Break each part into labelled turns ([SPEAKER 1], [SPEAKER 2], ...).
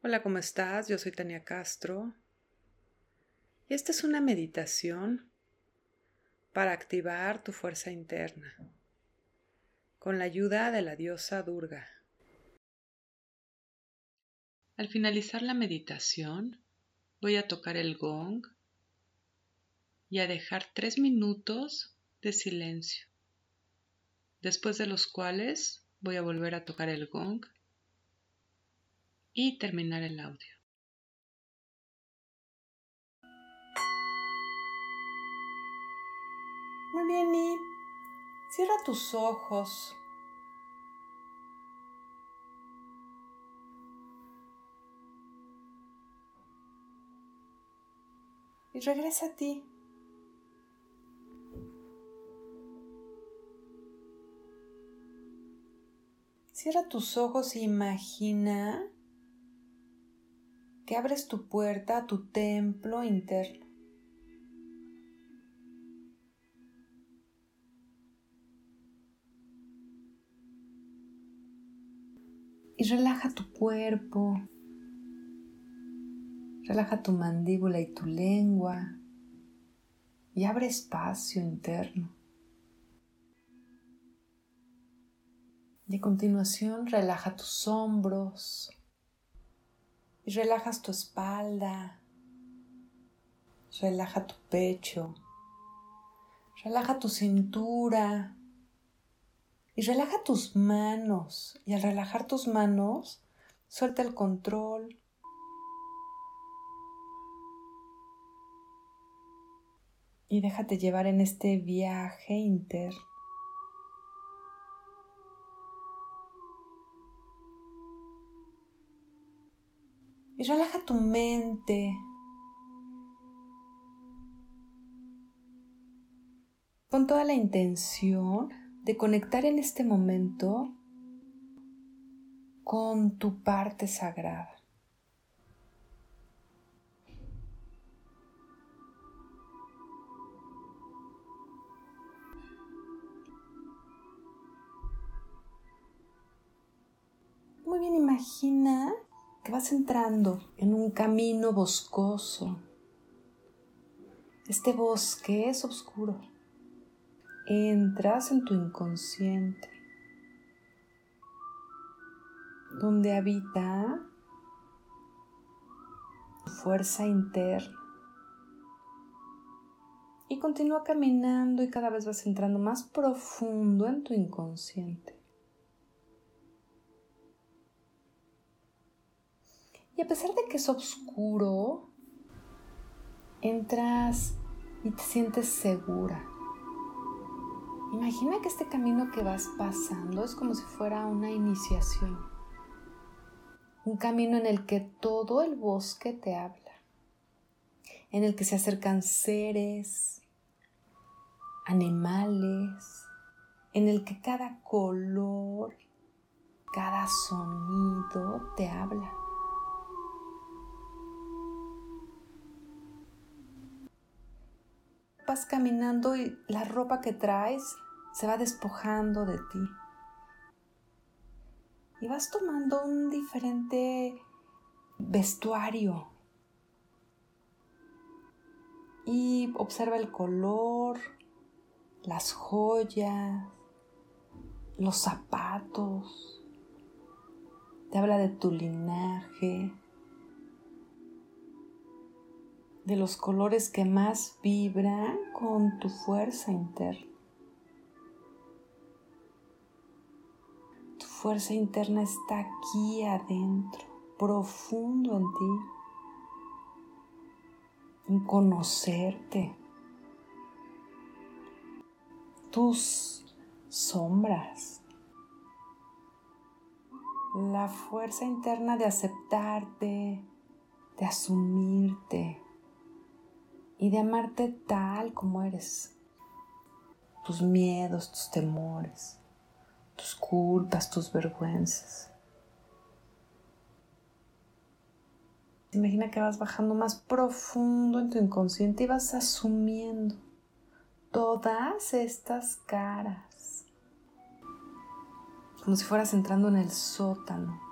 [SPEAKER 1] Hola, ¿cómo estás? Yo soy Tania Castro. Y esta es una meditación para activar tu fuerza interna con la ayuda de la diosa Durga. Al finalizar la meditación, voy a tocar el gong y a dejar tres minutos de silencio, después de los cuales voy a volver a tocar el gong y terminar el audio.
[SPEAKER 2] Muy bien, y cierra tus ojos. Y regresa a ti. Cierra tus ojos e imagina que abres tu puerta a tu templo interno. Y relaja tu cuerpo, relaja tu mandíbula y tu lengua y abre espacio interno. Y a continuación relaja tus hombros, y relajas tu espalda, relaja tu pecho, relaja tu cintura y relaja tus manos. Y al relajar tus manos, suelta el control. Y déjate llevar en este viaje interno. Y relaja tu mente. Con toda la intención de conectar en este momento con tu parte sagrada. Muy bien, imagina vas entrando en un camino boscoso. Este bosque es oscuro. Entras en tu inconsciente, donde habita tu fuerza interna. Y continúa caminando y cada vez vas entrando más profundo en tu inconsciente. Y a pesar de que es oscuro, entras y te sientes segura. Imagina que este camino que vas pasando es como si fuera una iniciación. Un camino en el que todo el bosque te habla. En el que se acercan seres, animales, en el que cada color, cada sonido te habla. Vas caminando y la ropa que traes se va despojando de ti. Y vas tomando un diferente vestuario. Y observa el color, las joyas, los zapatos. Te habla de tu linaje, de los colores que más vibran con tu fuerza interna. Tu fuerza interna está aquí adentro, profundo en ti, en conocerte, tus sombras, la fuerza interna de aceptarte, de asumirte, y de amarte tal como eres. Tus miedos, tus temores, tus culpas, tus vergüenzas. Imagina que vas bajando más profundo en tu inconsciente y vas asumiendo todas estas caras. Como si fueras entrando en el sótano.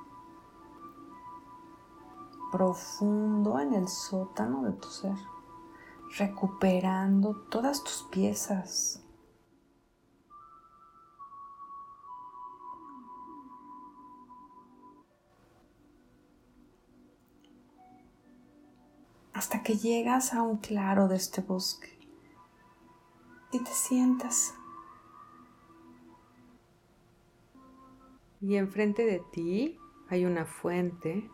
[SPEAKER 2] profundo en el sótano de tu ser, recuperando todas tus piezas. hasta que llegas a un claro de este bosque y te sientas. Y enfrente de ti hay una fuente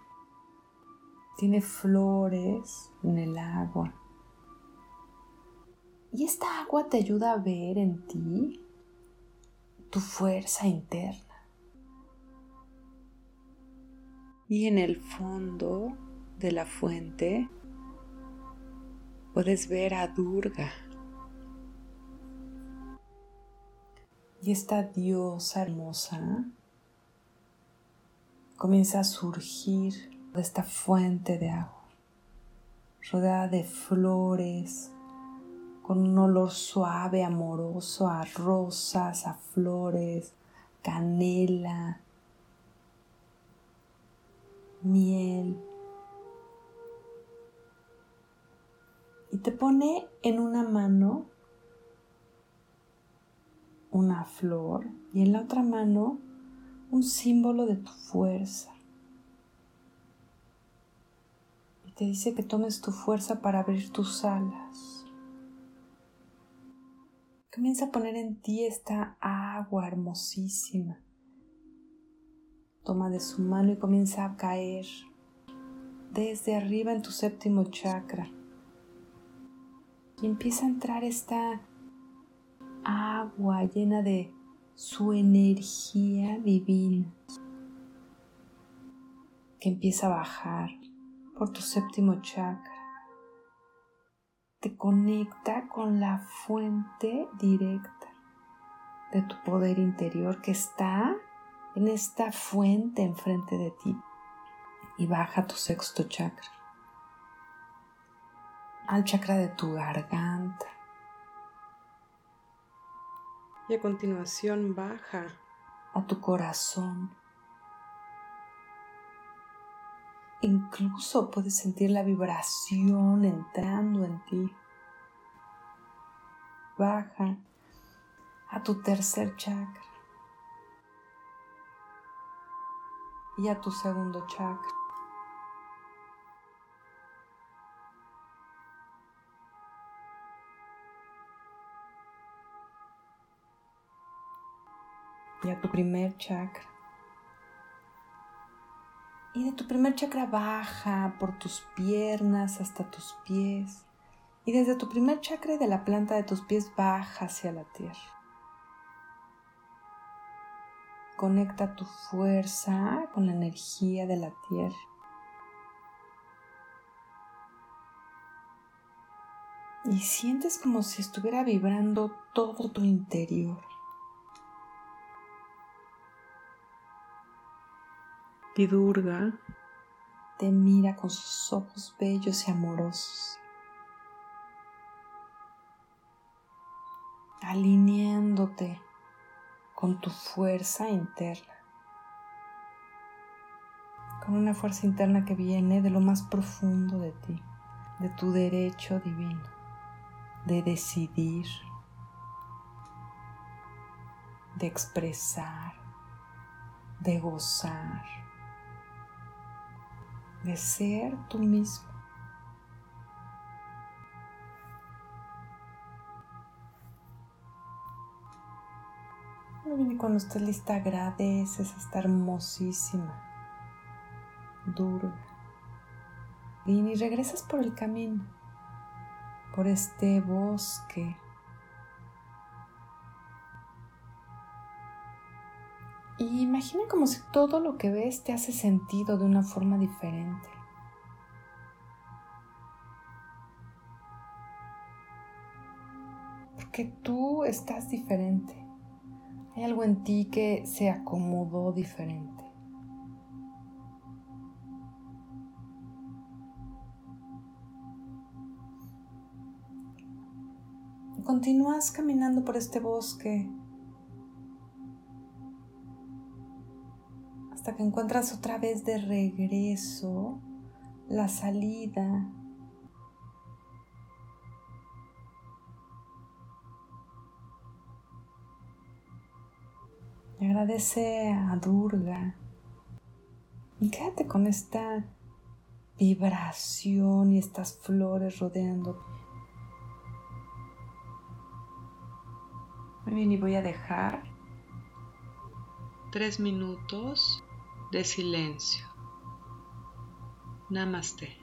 [SPEAKER 2] tiene flores en el agua. Y esta agua te ayuda a ver en ti tu fuerza interna. Y en el fondo de la fuente puedes ver a Durga. Y esta diosa hermosa comienza a surgir de esta fuente de agua, rodeada de flores, con un olor suave, amoroso a rosas, a flores, canela, miel. Y te pone en una mano una flor y en la otra mano un símbolo de tu fuerza. te dice que tomes tu fuerza para abrir tus alas. Comienza a poner en ti esta agua hermosísima. Toma de su mano y comienza a caer desde arriba en tu séptimo chakra. Y empieza a entrar esta agua llena de su energía divina que empieza a bajar por tu séptimo chakra. Te conecta con la fuente directa de tu poder interior que está en esta fuente enfrente de ti y baja tu sexto chakra al chakra de tu garganta. Y a continuación baja a tu corazón Incluso puedes sentir la vibración entrando en ti. Baja a tu tercer chakra y a tu segundo chakra. Y a tu primer chakra. Y de tu primer chakra baja por tus piernas hasta tus pies. Y desde tu primer chakra de la planta de tus pies baja hacia la tierra. Conecta tu fuerza con la energía de la tierra. Y sientes como si estuviera vibrando todo tu interior. Pidurga te mira con sus ojos bellos y amorosos, alineándote con tu fuerza interna, con una fuerza interna que viene de lo más profundo de ti, de tu derecho divino, de decidir, de expresar, de gozar de ser tú mismo. Y cuando estés lista agradeces esta hermosísima, dura. Y regresas por el camino, por este bosque Y imagina como si todo lo que ves te hace sentido de una forma diferente. Porque tú estás diferente. Hay algo en ti que se acomodó diferente. Continúas caminando por este bosque hasta que encuentras otra vez de regreso la salida. Agradece a Durga y quédate con esta vibración y estas flores rodeando. Muy bien, y voy a dejar
[SPEAKER 1] tres minutos de silencio. Namaste.